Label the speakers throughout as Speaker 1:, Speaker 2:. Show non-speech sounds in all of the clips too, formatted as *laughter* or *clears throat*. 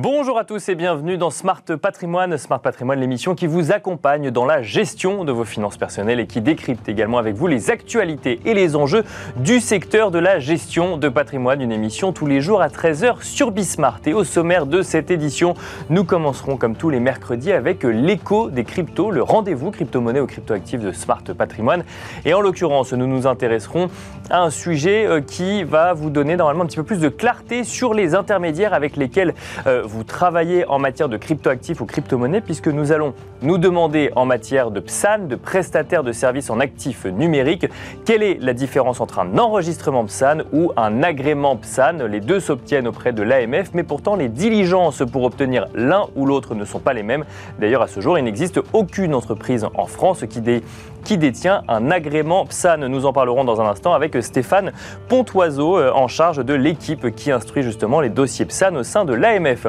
Speaker 1: Bonjour à tous et bienvenue dans Smart Patrimoine. Smart Patrimoine, l'émission qui vous accompagne dans la gestion de vos finances personnelles et qui décrypte également avec vous les actualités et les enjeux du secteur de la gestion de patrimoine. Une émission tous les jours à 13h sur Bismart. Et au sommaire de cette édition, nous commencerons comme tous les mercredis avec l'écho des cryptos, le rendez-vous crypto-monnaie ou crypto-actifs de Smart Patrimoine. Et en l'occurrence, nous nous intéresserons à un sujet euh, qui va vous donner normalement un petit peu plus de clarté sur les intermédiaires avec lesquels euh, vous travaillez en matière de cryptoactifs ou crypto-monnaies, puisque nous allons nous demander en matière de PSAN, de prestataire de services en actifs numériques, quelle est la différence entre un enregistrement PSAN ou un agrément PSAN. Les deux s'obtiennent auprès de l'AMF, mais pourtant les diligences pour obtenir l'un ou l'autre ne sont pas les mêmes. D'ailleurs, à ce jour, il n'existe aucune entreprise en France qui, qui détient un agrément PSAN. Nous en parlerons dans un instant avec Stéphane Pontoiseau, euh, en charge de l'équipe qui instruit justement les dossiers PSAN au sein de l'AMF.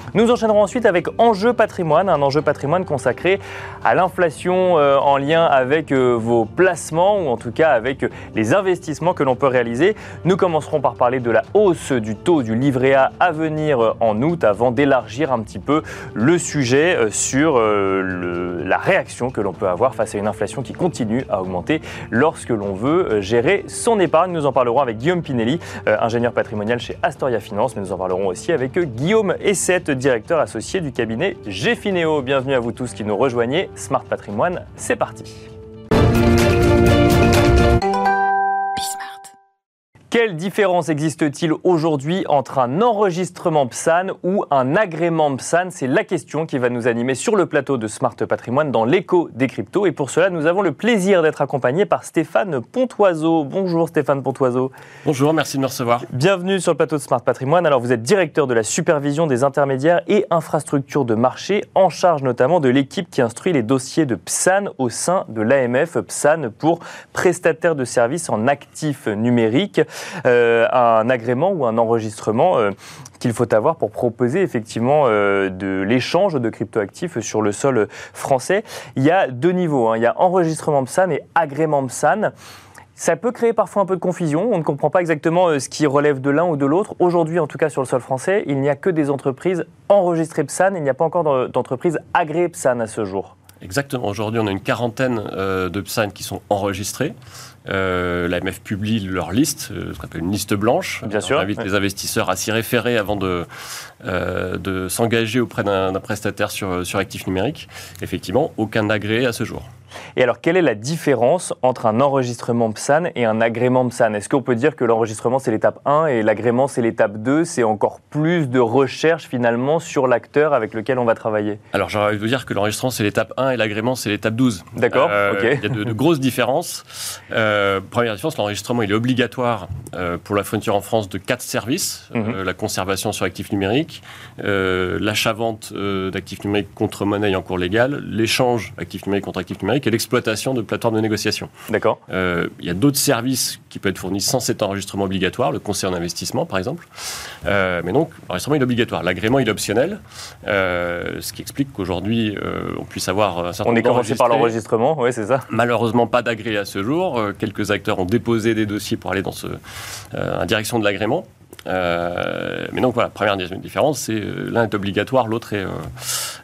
Speaker 1: Nous enchaînerons ensuite avec Enjeu patrimoine, un enjeu patrimoine consacré à l'inflation euh, en lien avec euh, vos placements ou en tout cas avec les investissements que l'on peut réaliser. Nous commencerons par parler de la hausse du taux du livret A à venir en août avant d'élargir un petit peu le sujet sur la réaction que l'on peut avoir face à une inflation qui continue à augmenter lorsque l'on veut gérer son épargne. Nous en parlerons avec Guillaume Pinelli, euh, ingénieur patrimonial chez Astoria Finance, mais nous en parlerons aussi avec Guillaume Essette, directeur associé du cabinet Gfineo. Bienvenue à vous tous qui nous rejoignez. Smart Patrimoine, c'est parti. Quelle différence existe-t-il aujourd'hui entre un enregistrement PSAN ou un agrément PSAN? C'est la question qui va nous animer sur le plateau de Smart Patrimoine dans l'écho des cryptos. Et pour cela, nous avons le plaisir d'être accompagnés par Stéphane Pontoiseau. Bonjour Stéphane Pontoiseau.
Speaker 2: Bonjour, merci de me recevoir.
Speaker 1: Bienvenue sur le plateau de Smart Patrimoine. Alors vous êtes directeur de la supervision des intermédiaires et infrastructures de marché, en charge notamment de l'équipe qui instruit les dossiers de PSAN au sein de l'AMF. PSAN pour prestataire de services en actifs numériques. Euh, un agrément ou un enregistrement euh, qu'il faut avoir pour proposer effectivement euh, de l'échange de cryptoactifs sur le sol français. Il y a deux niveaux. Hein. Il y a enregistrement PSAN et agrément PSAN. Ça peut créer parfois un peu de confusion. On ne comprend pas exactement ce qui relève de l'un ou de l'autre. Aujourd'hui, en tout cas sur le sol français, il n'y a que des entreprises enregistrées PSAN. Il n'y a pas encore d'entreprises agréées PSAN à ce jour.
Speaker 2: Exactement. Aujourd'hui, on a une quarantaine de PSAN qui sont enregistrés. Euh, L'AMF publie leur liste, euh, ce qu'on appelle une liste blanche.
Speaker 1: Bien sûr.
Speaker 2: On invite les investisseurs à s'y référer avant de, euh, de s'engager auprès d'un prestataire sur, sur actifs numériques. Effectivement, aucun agréé à ce jour.
Speaker 1: Et alors, quelle est la différence entre un enregistrement PSAN et un agrément PSAN? Est-ce qu'on peut dire que l'enregistrement, c'est l'étape 1 et l'agrément, c'est l'étape 2 C'est encore plus de recherche, finalement, sur l'acteur avec lequel on va travailler?
Speaker 2: Alors, j'aurais envie de vous dire que l'enregistrement, c'est l'étape 1 et l'agrément, c'est l'étape 12.
Speaker 1: D'accord, euh, ok.
Speaker 2: Il y a de, grosses différences. Euh, première différence, l'enregistrement, il est obligatoire euh, pour la fourniture en France de quatre services. Mhm. la conservation sur actifs numériques, l'achat-vente d'actifs numériques contre monnaie en cours légale, l'échange actifs numériques contre actifs numériques et l'exploitation de plateformes de négociation.
Speaker 1: D'accord.
Speaker 2: Euh, il y a d'autres services qui peuvent être fournis sans cet enregistrement obligatoire, le conseil en investissement par exemple. Euh, mais donc, l'enregistrement est obligatoire. L'agrément est optionnel, euh, ce qui explique qu'aujourd'hui, on puisse avoir un certain
Speaker 1: On est commencé par l'enregistrement, oui, c'est ça.
Speaker 2: Malheureusement, pas d'agréé à ce jour. quelques acteurs ont déposé des dossiers pour aller dans ce, en direction de l'agrément. Euh, mais donc voilà, première différence, c'est euh, l'un est obligatoire, l'autre est,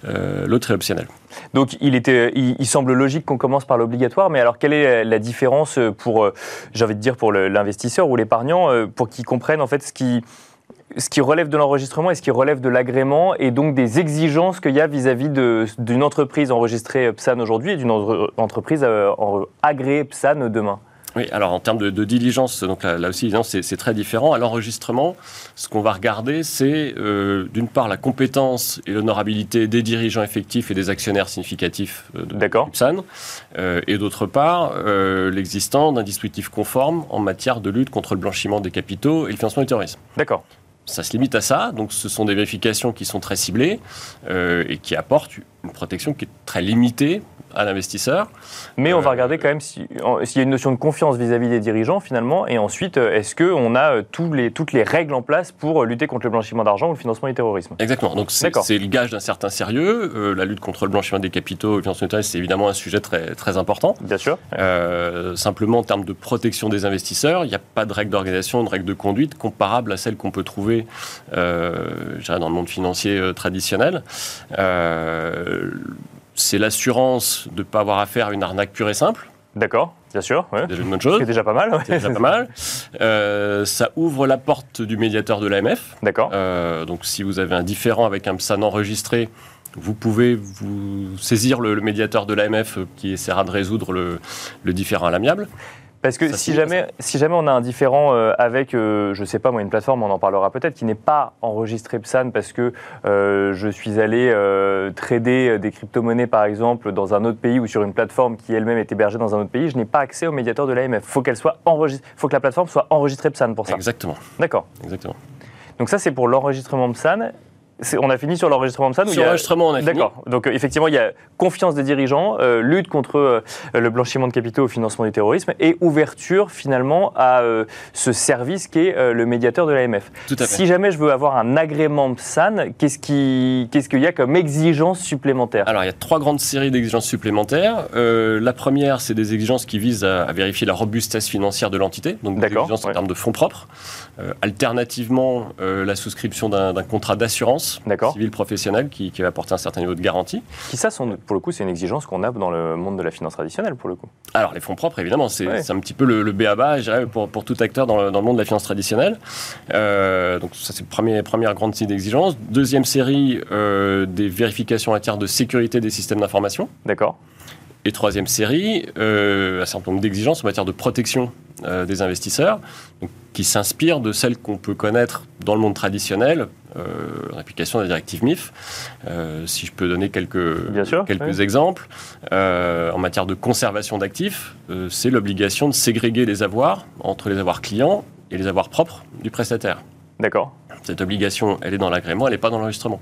Speaker 2: euh, l'autre est optionnel.
Speaker 1: Donc il, était, il, semble logique qu'on commence par l'obligatoire, mais alors quelle est la différence pour, j'ai envie de dire, pour l'investisseur ou l'épargnant, pour qu'ils comprennent en fait ce qui, ce qui relève de l'enregistrement et ce qui relève de l'agrément et donc des exigences qu'il y a vis-à-vis d'une entreprise enregistrée PSAN aujourd'hui et d'une entreprise agréée PSAN demain?
Speaker 2: Oui, alors en termes de, diligence, donc là, aussi, c'est très différent. À l'enregistrement, ce qu'on va regarder, c'est euh, d'une part la compétence et l'honorabilité des dirigeants effectifs et des actionnaires significatifs euh, de PSAN, euh, et d'autre part l'existence d'un dispositif conforme en matière de lutte contre le blanchiment des capitaux et le financement du terrorisme.
Speaker 1: D'accord
Speaker 2: ça se limite à ça. Donc, ce sont des vérifications qui sont très ciblées et qui apportent une protection qui est très limitée à l'investisseur.
Speaker 1: Mais on va regarder quand même s'il y a une notion de confiance vis-à-vis des dirigeants finalement, et ensuite, est-ce qu'on a tous les, toutes les règles en place pour lutter contre le blanchiment d'argent ou le financement du terrorisme?
Speaker 2: Exactement. Donc c'est le gage d'un certain sérieux. la lutte contre le blanchiment des capitaux et le financement du terrorisme, c'est évidemment un sujet très, très important.
Speaker 1: Bien sûr.
Speaker 2: simplement, en termes de protection des investisseurs, il n'y a pas de règle d'organisation, de règle de conduite comparable à celle qu'on peut trouver dans le monde financier traditionnel. Euh, c'est l'assurance de ne pas avoir affaire à une arnaque pure et simple.
Speaker 1: D'accord, bien sûr.
Speaker 2: C'est déjà une bonne chose.
Speaker 1: C'est déjà pas mal.
Speaker 2: C'est déjà pas mal. Euh, ça ouvre la porte du médiateur de l'AMF.
Speaker 1: D'accord.
Speaker 2: Euh, donc si vous avez un différent avec un PSAN enregistré, vous pouvez vous saisir le, médiateur de l'AMF qui essaiera de résoudre le, le différent à l'amiable.
Speaker 1: Parce que si jamais, si jamais on a un différent euh, avec, euh, je sais pas moi, une plateforme, on en parlera peut-être, qui n'est pas enregistré PSAN parce que euh, je suis allé trader des crypto-monnaies par exemple dans un autre pays ou sur une plateforme qui elle-même est hébergée dans un autre pays, je n'ai pas accès au médiateur de l'AMF. Faut qu'elle soit enregistrée, faut que la plateforme soit enregistrée PSAN pour ça.
Speaker 2: Exactement.
Speaker 1: D'accord.
Speaker 2: Exactement.
Speaker 1: Donc ça c'est pour l'enregistrement PSAN on a fini sur l'enregistrement de SAN
Speaker 2: Sur l'enregistrement, on a
Speaker 1: fini. D'accord. Donc euh, effectivement, il y a confiance des dirigeants, euh, lutte contre euh, le blanchiment de capitaux au financement du terrorisme et ouverture finalement à ce service qui est le médiateur de l'AMF. Si jamais je veux avoir un agrément PSAN, qu'est-ce qu'il y a comme exigence supplémentaire?
Speaker 2: Alors il y a trois grandes séries d'exigences supplémentaires. la première, c'est des exigences qui visent à, vérifier la robustesse financière de l'entité, donc des exigences en termes de fonds propres. alternativement, la souscription d'un contrat d'assurance civil professionnel qui, va apporter un certain niveau de garantie.
Speaker 1: Qui ça, sont, pour le coup, c'est une exigence qu'on a dans le monde de la finance traditionnelle, pour le coup.
Speaker 2: Alors les fonds propres, évidemment, c'est un petit peu le, le BABA, je dirais, pour, pour tout acteur dans le, dans le, monde de la finance traditionnelle. Euh, donc ça, c'est la première, première grande série d'exigences. Deuxième série, euh, des vérifications en matière de sécurité des systèmes d'information.
Speaker 1: D'accord.
Speaker 2: Et troisième série, euh, un certain nombre d'exigences en matière de protection euh, des investisseurs, qui s'inspirent de celles qu'on peut connaître dans le monde traditionnel, euh, l'application de la directive MIF. Euh, si je peux donner quelques, quelques exemples, en matière de conservation d'actifs, c'est l'obligation de ségréguer les avoirs entre les avoirs clients et les avoirs propres du prestataire.
Speaker 1: D'accord.
Speaker 2: Cette obligation, elle est dans l'agrément, elle n'est pas dans l'enregistrement.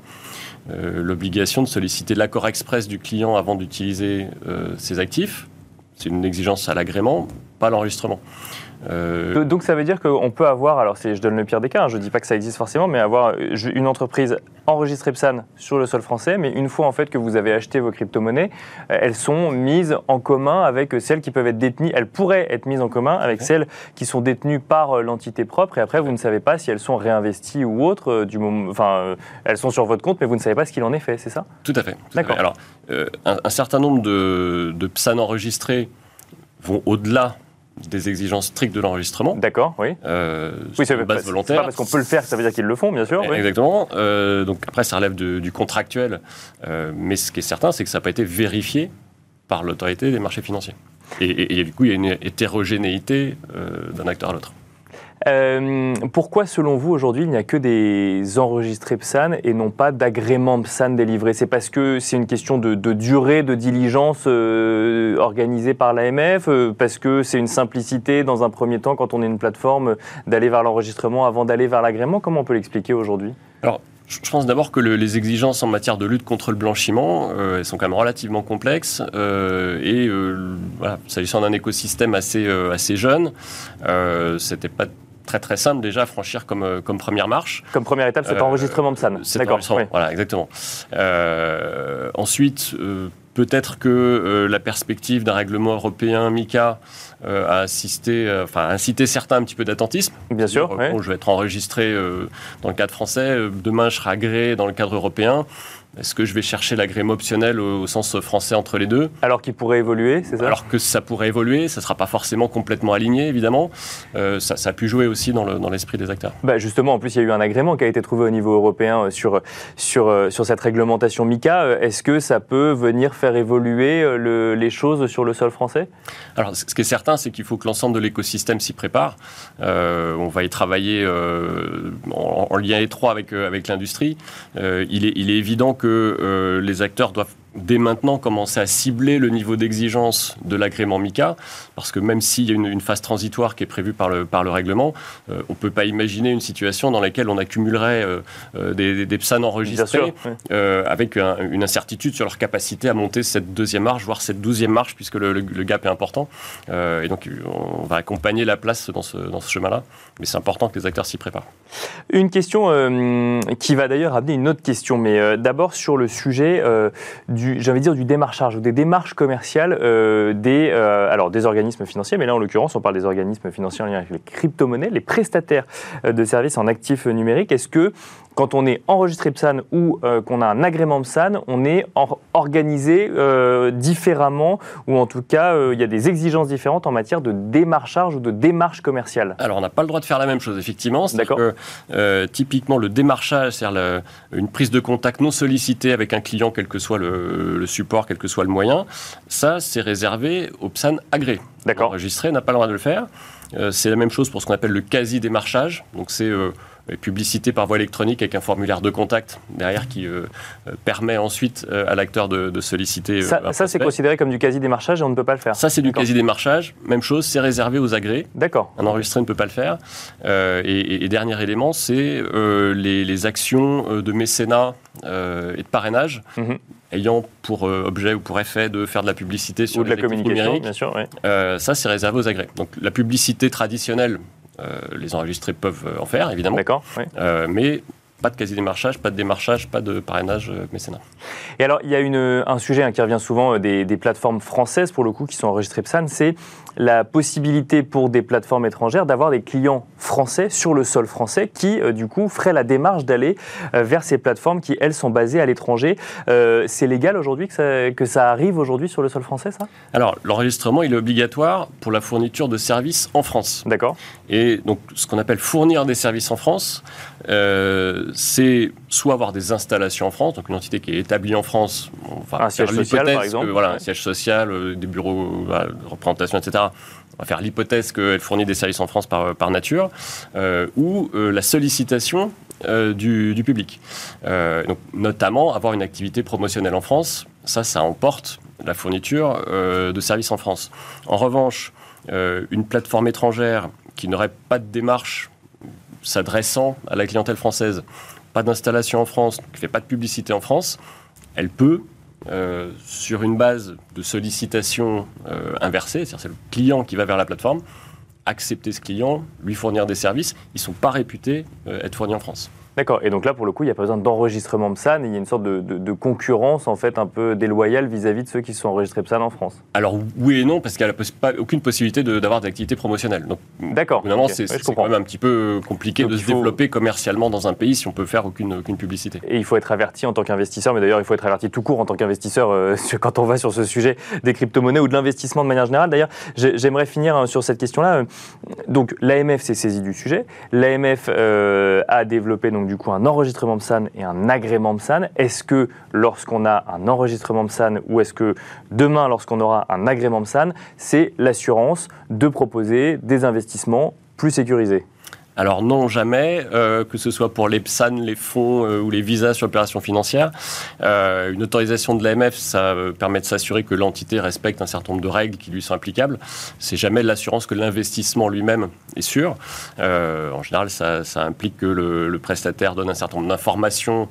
Speaker 2: Euh, l'obligation de solliciter l'accord express du client avant d'utiliser euh, ses actifs. C'est une exigence à l'agrément, pas l'enregistrement.
Speaker 1: Euh, donc ça veut dire qu'on peut avoir, alors je donne le pire des cas, hein, je ne dis pas que ça existe forcément, mais avoir une entreprise enregistrée PSAN sur le sol français, mais une fois en fait que vous avez acheté vos crypto-monnaies, euh, elles sont mises en commun avec celles qui peuvent être détenues, elles pourraient être mises en commun avec celles qui sont détenues par euh, l'entité propre, et après vous ne savez pas si elles sont réinvesties ou autres, du moment, enfin elles sont sur votre compte, mais vous ne savez pas ce qu'il en est fait, c'est ça?
Speaker 2: Tout à fait. D'accord. Alors un, certain nombre de, de PSAN enregistrés vont au-delà des exigences strictes de l'enregistrement.
Speaker 1: D'accord, oui.
Speaker 2: Euh, oui,
Speaker 1: c'est base volontaire. pas parce qu'on peut le faire ça veut dire qu'ils le font, bien sûr.
Speaker 2: Exactement. Euh, donc après, ça relève du contractuel. Euh, mais ce qui est certain, c'est que ça n'a pas été vérifié par l'autorité des marchés financiers. Et, et, du coup, il y a une hétérogénéité euh, d'un acteur à l'autre.
Speaker 1: Euh, pourquoi, selon vous, aujourd'hui, il n'y a que des enregistrés PSAN et non pas d'agréments PSAN délivrés C'est parce que c'est une question de, durée de diligence euh, organisée par l'AMF euh, Parce que c'est une simplicité, dans un premier temps, quand on est une plateforme, d'aller vers l'enregistrement avant d'aller vers l'agrément? Comment on peut l'expliquer aujourd'hui?
Speaker 2: Alors, je pense d'abord que les exigences en matière de lutte contre le blanchiment, sont quand même relativement complexes. et voilà, s'agissant d'un écosystème assez, assez jeune, c'était pas très très simple déjà à franchir comme, euh, comme première marche.
Speaker 1: Comme première étape, cet enregistrement de SAN.
Speaker 2: D'accord. Voilà, exactement. Euh, ensuite, euh, peut-être que la perspective d'un règlement européen MICA a assisté, enfin incité certains un petit peu d'attentisme.
Speaker 1: Bien sûr.
Speaker 2: je vais être enregistré dans le cadre français, demain je serai agréé dans le cadre européen. Est-ce que je vais chercher l'agrément optionnel au, sens français entre les deux?
Speaker 1: Alors qu'il pourrait évoluer, c'est ça?
Speaker 2: Alors que ça pourrait évoluer, ça ne sera pas forcément complètement aligné, évidemment. Euh, ça, a pu jouer aussi dans l'esprit des acteurs.
Speaker 1: Bah justement, en plus, il y a eu un agrément qui a été trouvé au niveau européen euh, sur, sur, euh, sur cette réglementation MICA. Est-ce que ça peut venir faire évoluer les choses sur le sol français?
Speaker 2: Alors, ce qui est certain, c'est qu'il faut que l'ensemble de l'écosystème s'y prépare. on va y travailler en, lien étroit avec, avec l'industrie. il, est, il est évident que euh, les acteurs doivent dès maintenant commencer à cibler le niveau d'exigence de l'agrément MICA, parce que même s'il y a une, phase transitoire qui est prévue par le, par le règlement, euh, on ne peut pas imaginer une situation dans laquelle on accumulerait euh, euh, des, des, PSAN enregistrés avec une incertitude sur leur capacité à monter cette deuxième marche, voire cette douzième marche, puisque le, gap est important. et donc, on va accompagner la place dans ce, dans ce chemin-là, mais c'est important que les acteurs s'y préparent.
Speaker 1: Une question qui va d'ailleurs amener une autre question, mais d'abord sur le sujet du j'avais dire, du démarchage ou des démarches commerciales euh, des, euh, alors des organismes financiers, mais là en l'occurrence on parle des organismes financiers en lien avec les crypto-monnaies, les prestataires euh, de services en actifs numériques. Est-ce que quand on est enregistré PSAN ou euh, qu'on a un agrément PSAN, on est organisé différemment ou en tout cas il y a des exigences différentes en matière de démarchage ou de démarche commerciale?
Speaker 2: Alors on n'a pas le droit de faire la même chose effectivement. D'accord. Que, typiquement le démarchage, c'est-à-dire une prise de contact non sollicitée avec un client quel que soit le, support, quel que soit le moyen, ça c'est réservé au PSAN agréé. D'accord. Enregistré n'a pas le droit de le faire. c'est la même chose pour ce qu'on appelle le quasi-démarchage. Donc c'est publicité par voie électronique avec un formulaire de contact derrière qui euh, euh, permet ensuite euh, à l'acteur de, solliciter.
Speaker 1: ça, ça c'est considéré comme du quasi-démarchage et on ne peut pas le faire.
Speaker 2: Ça, c'est du quasi-démarchage. Même chose, c'est réservé aux agrès.
Speaker 1: D'accord.
Speaker 2: Un enregistré ne peut pas le faire. Et, dernier élément, c'est les, actions de mécénat et de parrainage. Mhm. ayant pour objet ou pour effet de faire de la publicité sur
Speaker 1: ou de la communication, bien sûr.
Speaker 2: ça, c'est réservé aux agrès. Donc la publicité traditionnelle, les enregistrés peuvent euh, en faire, évidemment.
Speaker 1: D'accord.
Speaker 2: Euh, mais pas de quasi-démarchage, pas de démarchage, pas de parrainage mécénat.
Speaker 1: Et alors, il y a une, un sujet hein, qui revient souvent des, des, plateformes françaises, pour le coup, qui sont enregistrées PSAN, c'est la possibilité pour des plateformes étrangères d'avoir des clients français sur le sol français qui, euh, du coup, feraient la démarche d'aller euh, vers ces plateformes qui, elles, sont basées à l'étranger. Euh, c'est légal aujourd'hui que ça, que ça arrive aujourd'hui sur le sol français, ça?
Speaker 2: Alors, l'enregistrement, il est obligatoire pour la fourniture de services en France.
Speaker 1: D'accord.
Speaker 2: Et donc, ce qu'on appelle fournir des services en France, c'est soit avoir des installations en France, donc une entité qui est établie en France,
Speaker 1: un siège social, par exemple.
Speaker 2: voilà, un siège social, des bureaux de représentation, etc on va faire l'hypothèse qu'elle fournit des services en France par, nature, euh, ou euh, la sollicitation euh, du, public. donc, notamment, avoir une activité promotionnelle en France, ça, ça emporte la fourniture de services en France. En revanche, une plateforme étrangère qui n'aurait pas de démarche s'adressant à la clientèle française, pas d'installation en France, qui ne fait pas de publicité en France, elle peut euh, sur une base de sollicitation euh, inversée, c'est-à-dire c'est le client qui va vers la plateforme, accepter ce client, lui fournir des services, ils ne sont pas réputés euh, être fournis en France.
Speaker 1: D'accord. Et donc là, pour le coup, il n'y a pas besoin d'enregistrement PSAN. Il y a une sorte de, concurrence, en fait, un peu déloyale vis-à-vis de ceux qui sont enregistrés PSAN en France.
Speaker 2: Alors, oui et non, parce qu'il n'y a aucune possibilité d'avoir d'activité promotionnelle.
Speaker 1: D'accord.
Speaker 2: Évidemment, c'est quand même un petit peu compliqué de se développer commercialement dans un pays si on peut faire aucune, aucune publicité.
Speaker 1: Et il faut être averti en tant qu'investisseur, mais d'ailleurs, il faut être averti tout court en tant qu'investisseur euh, *laughs* quand on va sur ce sujet des crypto-monnaies ou de l'investissement de manière générale. D'ailleurs, j'aimerais finir hein, sur cette question-là. Donc, l'AMF s'est saisi du sujet. L'AMF euh, a développé donc du coup un enregistrement PSAN et un agrément PSAN. Est-ce que lorsqu'on a un enregistrement PSAN ou est-ce que demain, lorsqu'on aura un agrément PSAN, c'est l'assurance de proposer des investissements plus sécurisés?
Speaker 2: Alors non, jamais, euh, que ce soit pour les PSAN, les fonds euh, ou les visas sur opération financière. Euh, une autorisation de l'AMF, ça permet de s'assurer que l'entité respecte un certain nombre de règles qui lui sont applicables. C'est jamais l'assurance que l'investissement lui-même est sûr. en général, ça, implique que le, prestataire donne un certain nombre d'informations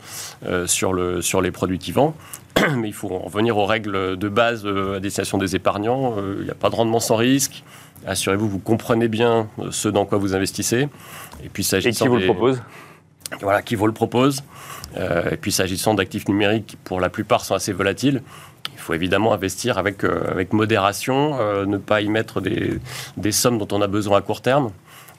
Speaker 2: sur, le, sur les produits qu'il vend. *clears throat* Mais il faut revenir aux règles de base à destination des épargnants. Il n'y a pas de rendement sans risque. Assurez-vous, vous comprenez bien euh, ce dans quoi vous investissez.
Speaker 1: Et puis s'agissant qui vous le propose
Speaker 2: Voilà, qui vous le propose. Euh, et puis s'agissant d'actifs numériques, qui pour la plupart sont assez volatiles, il faut évidemment investir avec, euh, avec modération, ne pas y mettre des, des, sommes dont on a besoin à court terme,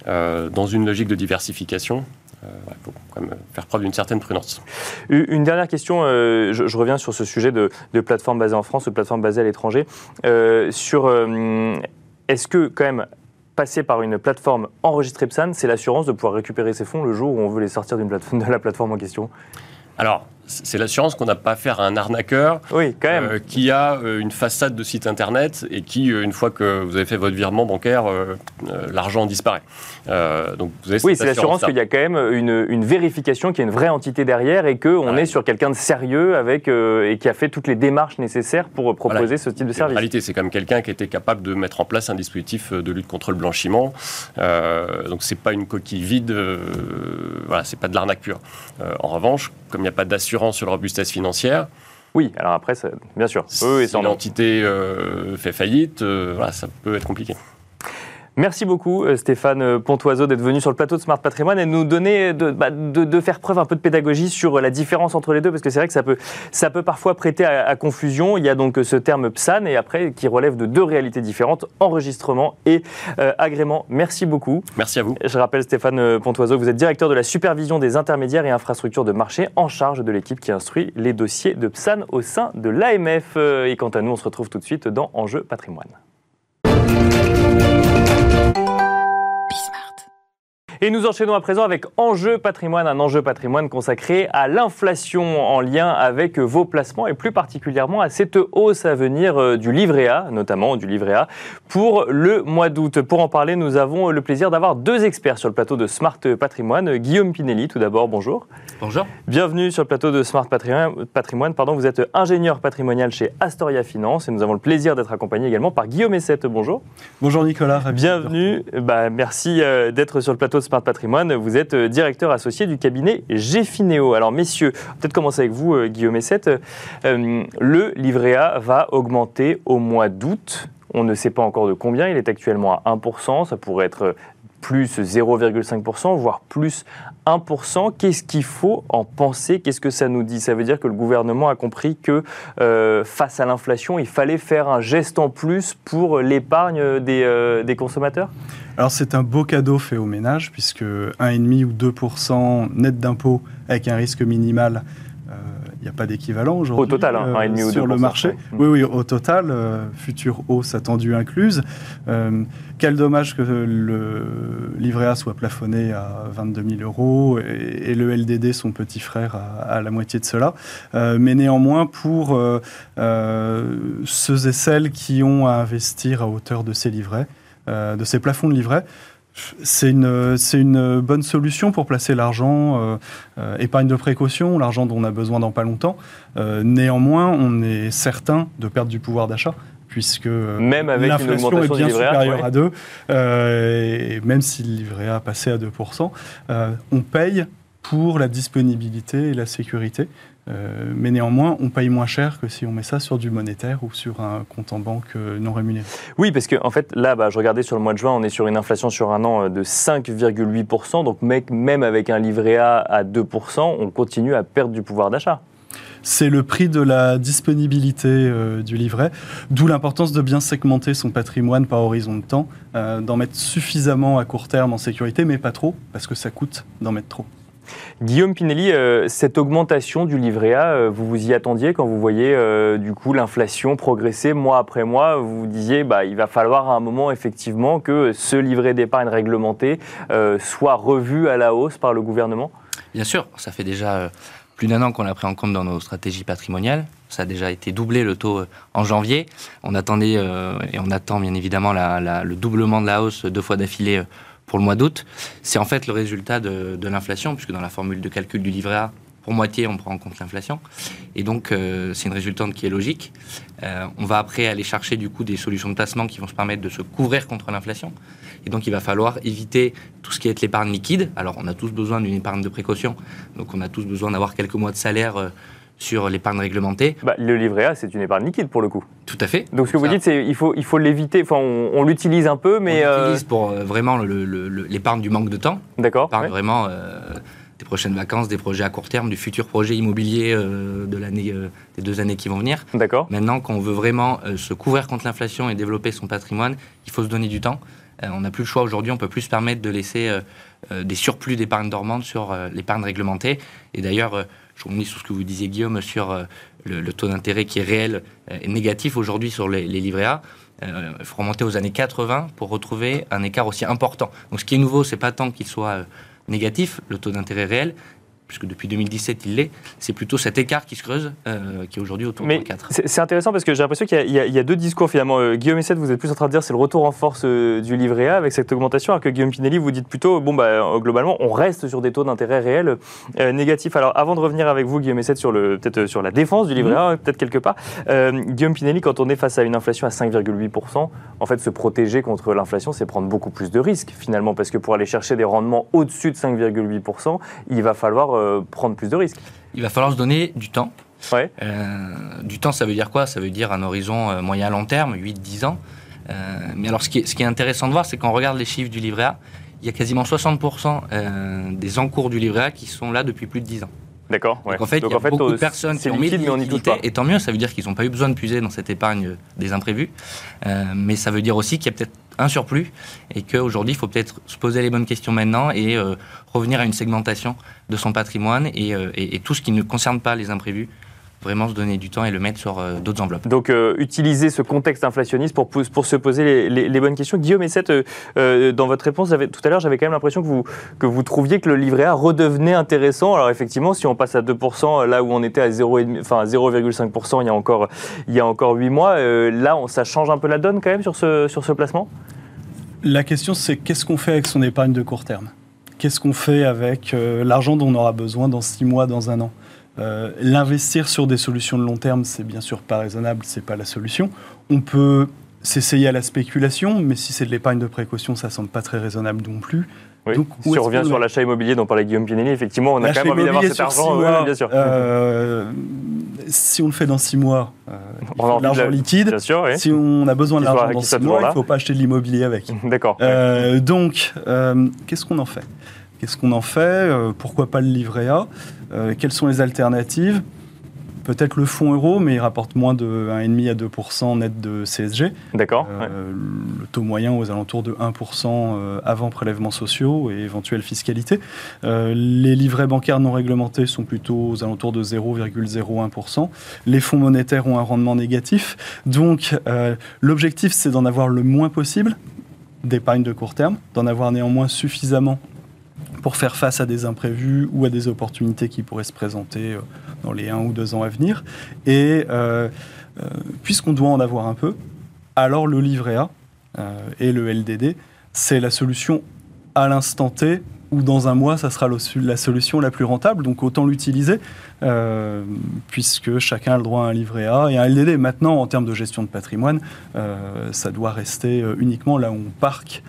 Speaker 2: dans une logique de diversification. Il faut quand même faire preuve d'une certaine prudence.
Speaker 1: Une dernière question, je, reviens sur ce sujet de, de plateformes basées en France, de plateformes basées à l'étranger. sur est-ce que, quand même, passer par une plateforme enregistrée PSAN, c'est l'assurance de pouvoir récupérer ses fonds le jour où on veut les sortir *laughs* de la plateforme en question?
Speaker 2: Alors, c'est l'assurance qu'on n'a pas affaire à un arnaqueur
Speaker 1: oui, quand même.
Speaker 2: qui a une façade de site internet et qui, une fois que vous avez fait votre virement bancaire, l'argent disparaît.
Speaker 1: donc vous avez oui, c'est l'assurance qu'il y a quand même une, vérification, qu'il y a une vraie entité derrière et qu'on est sur quelqu'un de sérieux avec, et qui a fait toutes les démarches nécessaires pour proposer ce type de service.
Speaker 2: En réalité, c'est quand même quelqu'un qui était capable de mettre en place un dispositif de lutte contre le blanchiment. donc c'est pas une coquille vide, voilà, c'est pas de l'arnaque pure. en revanche, comme il n'y a pas d'assurance sur la robustesse financière,
Speaker 1: oui, alors après, bien sûr.
Speaker 2: Si, l'entité euh, fait faillite, euh, voilà, ça peut être compliqué.
Speaker 1: Merci beaucoup euh, Stéphane Pontoiseau d'être venu sur le plateau de Smart Patrimoine et de nous donner, bah, de, de, faire preuve un peu de pédagogie sur la différence entre les deux, parce que c'est vrai que ça peut, ça peut parfois prêter à, confusion. Il y a donc ce terme PSAN et après qui relève de deux réalités différentes, enregistrement et euh, agrément. Merci beaucoup.
Speaker 2: Merci à vous.
Speaker 1: Je rappelle Stéphane Pontoiseau, vous êtes directeur de la supervision des intermédiaires et infrastructures de marché en charge de l'équipe qui instruit les dossiers de PSAN au sein de l'AMF. Euh, et quant à nous, on se retrouve tout de suite dans Enjeu Patrimoine. Et nous enchaînons à présent avec Enjeu patrimoine, un enjeu patrimoine consacré à l'inflation en lien avec vos placements et plus particulièrement à cette hausse à venir euh, du livret A, notamment du livret A, pour le mois d'août. Pour en parler, nous avons le plaisir d'avoir deux experts sur le plateau de Smart Patrimoine. Guillaume Pinelli, tout d'abord, bonjour.
Speaker 3: Bonjour.
Speaker 1: Bienvenue sur le plateau de Smart Patrimoine. Pardon, vous êtes ingénieur patrimonial chez Astoria Finance et nous avons le plaisir d'être accompagnés également par Guillaume Essette. Bonjour.
Speaker 4: Bonjour Nicolas.
Speaker 1: Bienvenue. Bah, merci euh, d'être sur le plateau de Smart Patrimoine. Vous êtes euh, directeur associé du cabinet Gfineo. Alors messieurs, peut-être commencer avec vous, euh, Guillaume Essette. le livret A va augmenter au mois d'août. On ne sait pas encore de combien, il est actuellement à 1%, ça pourrait être plus 0,5%, voire plus 1%. Qu'est-ce qu'il faut en penser Qu'est-ce que ça nous dit? Ça veut dire que le gouvernement a compris que euh, face à l'inflation, il fallait faire un geste en plus pour l'épargne des, euh, consommateurs?
Speaker 4: Alors c'est un beau cadeau fait aux ménages, puisque 1,5 ou 2% net d'impôt avec un risque minimal n'y a pas d'équivalent aujourd'hui.
Speaker 1: Au total, hein,
Speaker 4: euh, sur le marché. Oui, oui, au total, euh, future hausse attendue incluse. Euh, quel dommage que le livret A soit plafonné à 22 000 euros et, le LDD, son petit frère, à, la moitié de cela. mais néanmoins, pour ceux et celles qui ont à investir à hauteur de ces livrets, de ces plafonds de livrets, c'est une, une bonne solution pour placer l'argent, euh, euh, épargne de précaution, l'argent dont on a besoin dans pas longtemps. Euh, néanmoins, on est certain de perdre du pouvoir d'achat puisque
Speaker 1: même avec l'inflation
Speaker 4: est bien supérieure à 2, et même si le livret A passé à 2%, on paye pour la disponibilité et la sécurité. Euh, mais néanmoins, on paye moins cher que si on met ça sur du monétaire ou sur un compte en banque euh, non rémunéré.
Speaker 1: Oui, parce qu'en en fait, là, bah, je regardais sur le mois de juin, on est sur une inflation sur un an euh, de 5,8%. Donc, même avec un livret A à 2%, on continue à perdre du pouvoir d'achat.
Speaker 4: C'est le prix de la disponibilité du livret, d'où l'importance de bien segmenter son patrimoine par horizon de temps, d'en mettre suffisamment à court terme en sécurité, mais pas trop, parce que ça coûte d'en mettre trop.
Speaker 1: Guillaume Pinelli, euh, cette augmentation du livret A, euh, vous vous y attendiez quand vous voyez euh, du coup l'inflation progresser mois après mois? Vous vous disiez bah, il va falloir à un moment effectivement que ce livret d'épargne réglementé soit revu à la hausse par le gouvernement?
Speaker 3: Bien sûr, ça fait déjà plus d'un an qu'on l'a pris en compte dans nos stratégies patrimoniales. Ça a déjà été doublé le taux en janvier. On attendait et on attend bien évidemment le doublement de la hausse deux fois d'affilée pour le mois d'août, c'est en fait le résultat de, l'inflation, puisque dans la formule de calcul du livret A, pour moitié, on prend en compte l'inflation. Et donc, euh, c'est une résultante qui est logique. Euh, on va après aller chercher du coup des solutions de placement qui vont se permettre de se couvrir contre l'inflation. Et donc, il va falloir éviter tout ce qui est l'épargne liquide. Alors, on a tous besoin d'une épargne de précaution. Donc, on a tous besoin d'avoir quelques mois de salaire. Euh, sur l'épargne réglementée.
Speaker 1: Bah, le livret A, c'est une épargne liquide pour le coup.
Speaker 3: Tout à fait.
Speaker 1: Donc ce que vous dites, c'est qu'il faut, il faut l'éviter, enfin on, l'utilise un peu, mais...
Speaker 3: On l'utilise euh, pour euh, vraiment l'épargne du manque de temps.
Speaker 1: D'accord.
Speaker 3: L'épargne vraiment euh, des prochaines vacances, des projets à court terme, du futur projet immobilier de l'année, des deux années qui vont venir.
Speaker 1: D'accord.
Speaker 3: Maintenant, quand on veut vraiment se couvrir contre l'inflation et développer son patrimoine, il faut se donner du temps. on n'a plus le choix aujourd'hui, on peut plus se permettre de laisser des surplus d'épargne dormante sur l'épargne réglementée. Et d'ailleurs je reviens sur ce que vous disiez, Guillaume, sur euh, le, taux d'intérêt qui est réel euh, et négatif aujourd'hui sur les, livrets A. Euh, il faut remonter aux années 80 pour retrouver un écart aussi important. Donc ce qui est nouveau, c'est pas tant qu'il soit négatif, le taux d'intérêt réel, puisque depuis 2017 il l'est, c'est plutôt cet écart qui se creuse, euh, qui est aujourd'hui autour
Speaker 1: Mais
Speaker 3: de 4.
Speaker 1: c'est intéressant parce que j'ai l'impression qu'il y, a- y y deux discours finalement. Euh, Guillaume Essette, vous êtes plus en train de dire c'est le retour en force euh, du livret A avec cette augmentation, alors que Guillaume Pinelli, vous dites plutôt bon bah globalement on reste sur des taux d'intérêt réels négatifs. Alors avant de revenir avec vous, Guillaume Essette, sur peut-être sur la défense du livret A, peut-être quelque part, Guillaume Pinelli, quand on est face à une inflation à 5,8%, en fait se protéger contre l'inflation, c'est prendre beaucoup plus de risques finalement parce que pour aller chercher des rendements au-dessus de 5,8%, il va falloir euh, prendre plus de risques.
Speaker 3: Il va falloir se donner du temps.
Speaker 1: Ouais.
Speaker 3: Euh, du temps, ça veut dire quoi? Ça veut dire un horizon euh, moyen long terme, 8-10 ans. Mais alors, ce qui, est, ce qui est intéressant de voir, c'est quand on regarde les chiffres du livret A, il y a quasiment 60% euh, des encours du livret A qui sont là depuis plus de 10 ans.
Speaker 1: D'accord. ouais.
Speaker 3: Donc en fait, il y a beaucoup
Speaker 1: euh,
Speaker 3: de personnes
Speaker 1: c'est
Speaker 3: qui ont mis de
Speaker 1: mais on
Speaker 3: et tant mieux, ça veut dire qu'ils n'ont pas eu besoin de puiser dans cette épargne euh, des imprévus. Euh, mais ça veut dire aussi qu'il y a peut-être un surplus et qu'aujourd'hui, il faut peut-être se poser les bonnes questions maintenant et euh, revenir à une segmentation de son patrimoine et, euh, et- et tout ce qui ne concerne pas les imprévus, vraiment se donner du temps et le mettre sur euh, d'autres enveloppes.
Speaker 1: Donc, euh, utiliser ce contexte inflationniste pour, pour se poser les, les- les bonnes questions. Guillaume Essette, euh, euh, dans votre réponse tout à l'heure, j'avais quand même l'impression que vous, que vous trouviez que le livret A redevenait intéressant. Alors, effectivement, si on passe à 2%, là où on était à 0,5%, enfin, à 0,5% il y a encore, il y a encore 8 mois, euh, là, on- ça change un peu la donne quand même sur ce, sur ce placement?
Speaker 4: La question, c'est qu'est-ce qu'on fait avec son épargne de court terme? Qu'est-ce qu'on fait avec euh, l'argent dont on aura besoin dans six mois, dans un an? Euh, L'investir sur des solutions de long terme, c'est bien sûr pas raisonnable, c'est pas la solution. On peut s'essayer à la spéculation, mais si c'est de l'épargne de précaution, ça semble pas très raisonnable non plus.
Speaker 1: Oui.
Speaker 4: Donc,
Speaker 1: si on revient sur l'achat immobilier dont parlait Guillaume Pinelli, effectivement, on a quand même envie d'avoir cet argent. bien sûr.
Speaker 4: euh, si on le fait dans six mois, euh,
Speaker 1: On a
Speaker 4: de l'argent
Speaker 1: de la-
Speaker 4: liquide.
Speaker 1: Bien sûr, oui.
Speaker 4: Si on a besoin de l'argent dans six mois, il ne faut pas acheter de l'immobilier avec. *laughs*
Speaker 1: D'accord.
Speaker 4: Donc, qu'est-ce qu'on en fait? Qu'est-ce qu'on en fait Euh, Pourquoi pas le livret A Euh, Quelles sont les alternatives? Peut-être le fonds euro, mais il rapporte moins de 1,5 à 2% net de CSG.
Speaker 1: D'accord.
Speaker 4: Euh,
Speaker 1: ouais.
Speaker 4: Le taux moyen aux alentours de 1% euh, avant prélèvements sociaux et éventuelle fiscalité. Euh, les livrets bancaires non réglementés sont plutôt aux alentours de 0,01%. Les fonds monétaires ont un rendement négatif. Donc, euh, l'objectif, c'est d'en avoir le moins possible d'épargne de court terme, d'en avoir néanmoins suffisamment pour faire face à des imprévus ou à des opportunités qui pourraient se présenter euh, dans les un ou deux ans à venir. Et euh, euh, puisqu'on doit en avoir un peu, alors le livret A euh, et le LDD, c'est la solution à l'instant T ou dans un mois, ça sera la solution la plus rentable. Donc autant l'utiliser, puisque chacun a le droit à un livret A et un LDD. Maintenant, en termes de gestion de patrimoine, ça doit rester uniquement là où on parque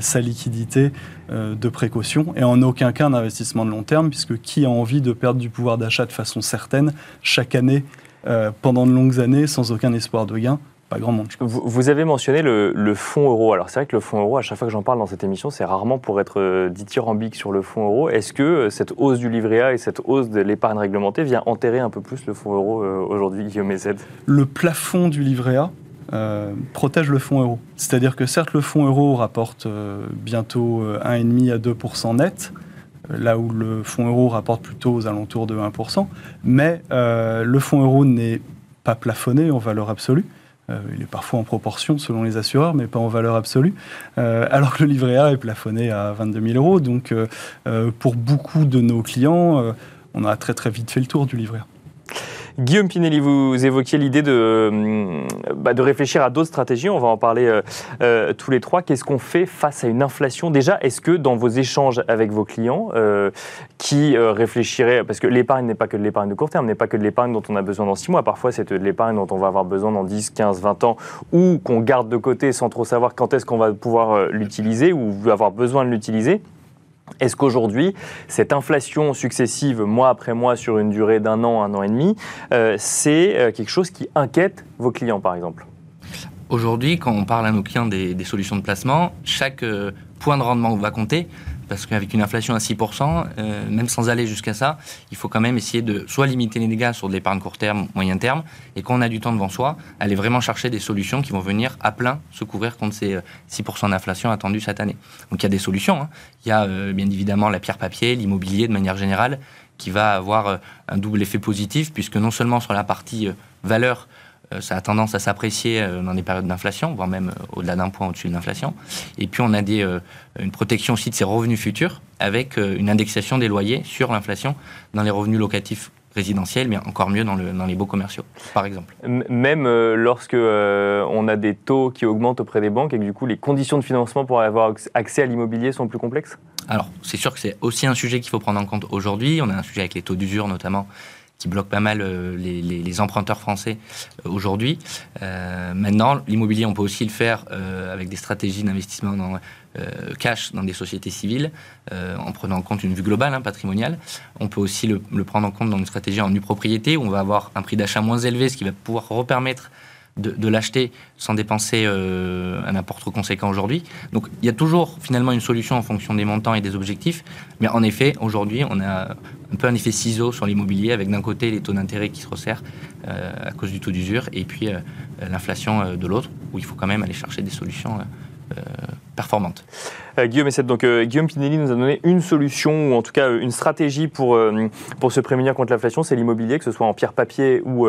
Speaker 4: sa liquidité de précaution et en aucun cas un investissement de long terme, puisque qui a envie de perdre du pouvoir d'achat de façon certaine chaque année euh, pendant de longues années sans aucun espoir de gain? Pas grand monde. je pense.
Speaker 1: Vous, vous avez mentionné le, le fonds euro. Alors c'est vrai que le fonds euro, à chaque fois que j'en parle dans cette émission, c'est rarement pour être euh, dithyrambique sur le fonds euro. Est-ce que euh, cette hausse du livret A et cette hausse de l'épargne réglementée vient enterrer un peu plus le fonds euro euh, aujourd'hui, Guillaume
Speaker 4: le plafond du livret A euh, protège le fonds euro. C'est-à-dire que certes, le fonds euro rapporte euh, bientôt euh, 1,5% à 2% net, euh, là où le fonds euro rapporte plutôt aux alentours de 1% mais euh, le fonds euro n'est pas plafonné en valeur absolue. Euh, il est parfois en proportion selon les assureurs, mais pas en valeur absolue. Euh, alors que le livret A est plafonné à 22 000 euros. Donc, euh, euh, pour beaucoup de nos clients, euh, on a très très vite fait le tour du livret A.
Speaker 1: Guillaume Pinelli, vous évoquiez l'idée de, euh, bah, de réfléchir à d'autres stratégies. On va en parler euh, euh, tous les trois. Qu'est-ce qu'on fait face à une inflation? Déjà, est-ce que dans vos échanges avec vos clients qui réfléchiraient, parce que l'épargne n'est pas que de l'épargne de court terme, n'est pas que de l'épargne dont on a besoin dans six mois. Parfois, c'est de l'épargne dont on va avoir besoin dans 10, 15, 20 ans, ou qu'on garde de côté sans trop savoir quand est-ce qu'on va pouvoir l'utiliser ou avoir besoin de l'utiliser. Est-ce qu'aujourd'hui, cette inflation successive, mois après mois, sur une durée d'un an, un an et demi, euh, c'est euh, quelque chose qui inquiète vos clients, par exemple?
Speaker 3: Aujourd'hui, quand on parle à nos clients des, solutions de placement, chaque euh, point de rendement va compter, parce qu'avec une inflation à 6%, euh, même sans aller jusqu'à ça, il faut quand même essayer de soit limiter les dégâts sur de l'épargne court terme, moyen terme, et quand on a du temps devant soi, aller vraiment chercher des solutions qui vont venir à plein se couvrir contre ces euh, 6% d'inflation attendue cette année. Donc il y a des solutions. hein. Il y a euh, bien évidemment la pierre papier, l'immobilier de manière générale, qui va avoir euh, un double effet positif, puisque non seulement sur la partie euh, valeur, ça a tendance à s'apprécier dans des périodes d'inflation, voire même au-delà d'un point au-dessus de l'inflation. Et puis on a des, une protection aussi de ses revenus futurs avec une indexation des loyers sur l'inflation dans les revenus locatifs résidentiels, mais encore mieux dans, le, dans les beaux commerciaux, par exemple.
Speaker 1: Même euh, lorsque euh, on a des taux qui augmentent auprès des banques et que du coup les conditions de financement pour avoir accès à l'immobilier sont plus complexes?
Speaker 3: Alors, c'est sûr que c'est aussi un sujet qu'il faut prendre en compte aujourd'hui. On a un sujet avec les taux d'usure notamment qui bloquent pas mal euh, les, emprunteurs français aujourd'hui. maintenant, l'immobilier, on peut aussi le faire avec des stratégies d'investissement dans euh, cash dans des sociétés civiles, euh, en prenant en compte une vue globale, hein, patrimoniale. On peut aussi le, prendre en compte dans une stratégie en nue propriété, où on va avoir un prix d'achat moins élevé, ce qui va pouvoir repermettre de, l'acheter sans dépenser euh, un apport trop conséquent aujourd'hui. Donc il y a toujours finalement une solution en fonction des montants et des objectifs. Mais en effet, aujourd'hui, on a un peu un effet ciseau sur l'immobilier avec d'un côté les taux d'intérêt qui se resserrent à cause du taux d'usure et puis l'inflation de l'autre, où il faut quand même aller chercher des solutions euh, performante.
Speaker 1: Euh, Guillaume donc euh, Guillaume Pinelli nous a donné une solution ou en tout cas une stratégie pour pour se prémunir contre l'inflation, c'est l'immobilier, que ce soit en pierre papier ou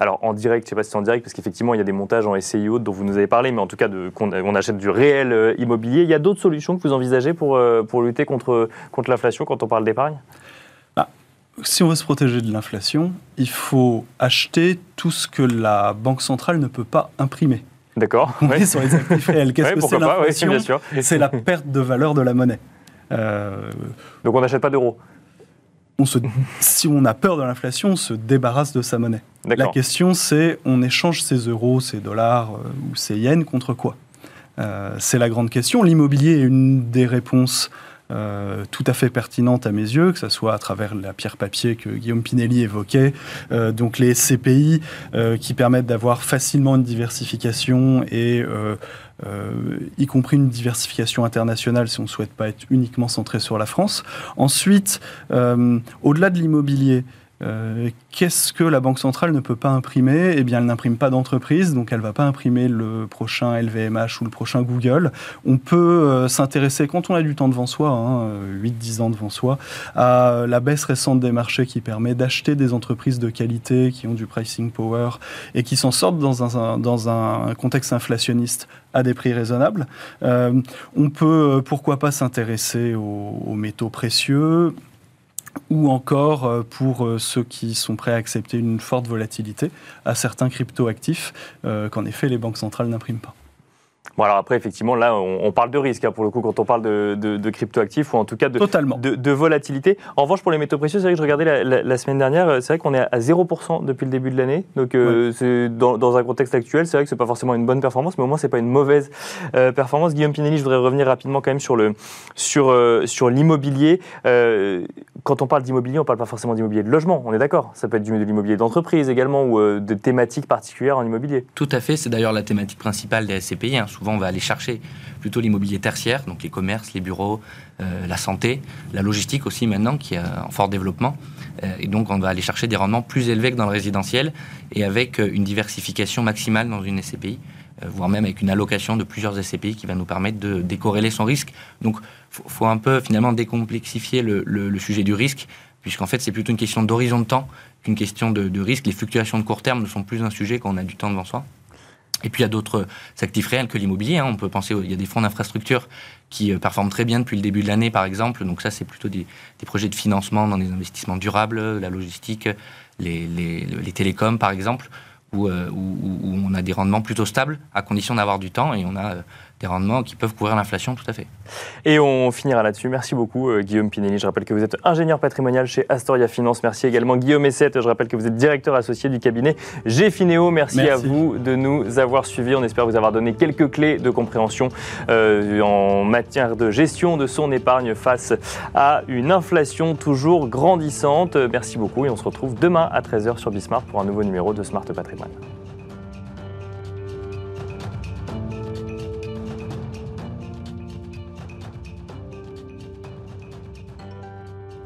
Speaker 1: alors en direct. Je sais pas si c'est en direct parce qu'effectivement il y a des montages en SCI dont vous nous avez parlé, mais en tout cas qu'on on achète du réel immobilier. Il y a d'autres solutions que vous envisagez pour pour lutter contre contre l'inflation quand on parle d'épargne?
Speaker 4: Si on veut se protéger de l'inflation, il faut acheter tout ce que la banque centrale ne peut pas imprimer.
Speaker 1: D'accord.
Speaker 4: Oui. sur les actifs réels. Qu'est-ce que c'est l'inflation C'est la perte de valeur de la monnaie.
Speaker 1: Euh, Donc on n'achète pas d'euros
Speaker 4: on se, si on a peur de l'inflation, on se débarrasse de sa monnaie. La question, c'est on échange ces euros, ces dollars euh, ou ces yens contre quoi? Euh, C'est la grande question. L'immobilier est une des réponses euh, tout à fait pertinente à mes yeux, que ce soit à travers la pierre papier que Guillaume Pinelli évoquait, euh, donc les CPI euh, qui permettent d'avoir facilement une diversification et y compris une diversification internationale si on ne souhaite pas être uniquement centré sur la France. Ensuite, au-delà de l'immobilier, euh, qu'est-ce que la Banque centrale ne peut pas imprimer? Eh bien, elle n'imprime pas d'entreprise, donc elle ne va pas imprimer le prochain LVMH ou le prochain Google. On peut euh, s'intéresser, quand on a du temps devant soi, hein, 8-10 ans devant soi, à la baisse récente des marchés qui permet d'acheter des entreprises de qualité, qui ont du pricing power et qui s'en sortent dans un, contexte inflationniste à des prix raisonnables. Euh, on peut, pourquoi pas, s'intéresser aux métaux précieux ou encore euh, pour euh, ceux qui sont prêts à accepter une forte volatilité à certains cryptoactifs euh, qu'en effet les banques centrales n'impriment pas.
Speaker 1: Bon, alors après, effectivement, là, on, parle de risque, hein, pour le coup, quand on parle de, de, cryptoactifs, ou en tout cas de, de, volatilité. En revanche, pour les métaux précieux, c'est vrai que je regardais la, semaine dernière, euh, c'est vrai qu'on est à 0% depuis le début de l'année. Donc, euh, c'est dans, dans, un contexte actuel, c'est vrai que c'est pas forcément une bonne performance, mais au moins, c'est pas une mauvaise euh, performance. Guillaume Pinelli, je voudrais revenir rapidement quand même sur, le, sur, sur l'immobilier. quand on parle d'immobilier, on parle pas forcément d'immobilier de logement, on est d'accord. Ça peut être de l'immobilier d'entreprise également, ou de thématiques particulières en immobilier.
Speaker 3: Tout à fait, c'est d'ailleurs la thématique principale des SCPI. Hein souvent on va aller chercher plutôt l'immobilier tertiaire, donc les commerces, les bureaux, euh, la santé, la logistique aussi maintenant qui est en fort développement. Euh, et donc on va aller chercher des rendements plus élevés que dans le résidentiel et avec euh, une diversification maximale dans une SCPI voire même avec une allocation de plusieurs SCPI qui va nous permettre de décorréler son risque. Donc, il faut, un peu finalement décomplexifier le, sujet du risque, puisqu'en fait, c'est plutôt une question d'horizon de temps qu'une question de, de, risque. Les fluctuations de court terme ne sont plus un sujet quand on a du temps devant soi. Et puis il y a d'autres actifs réels que l'immobilier. Hein. On peut penser, il y a des fonds d'infrastructure qui euh, performent très bien depuis le début de l'année, par exemple. Donc ça, c'est plutôt des, projets de financement dans des investissements durables, la logistique, les, télécoms, par exemple. Euh, où, on a des rendements plutôt stables, à condition d'avoir du temps, et on a euh, des rendements qui peuvent couvrir l'inflation, tout à fait.
Speaker 1: Et on finira là-dessus. Merci beaucoup, euh, Guillaume Pinelli. Je rappelle que vous êtes ingénieur patrimonial chez Astoria Finance. Merci également, Guillaume Essette. Je rappelle que vous êtes directeur associé du cabinet GFINEO. Merci, Merci, à vous de nous avoir suivis. On espère vous avoir donné quelques clés de compréhension en matière de gestion de son épargne face à une inflation toujours grandissante. Merci beaucoup et on se retrouve demain à 13h sur Bismart pour un nouveau numéro de Smart Patrimoine.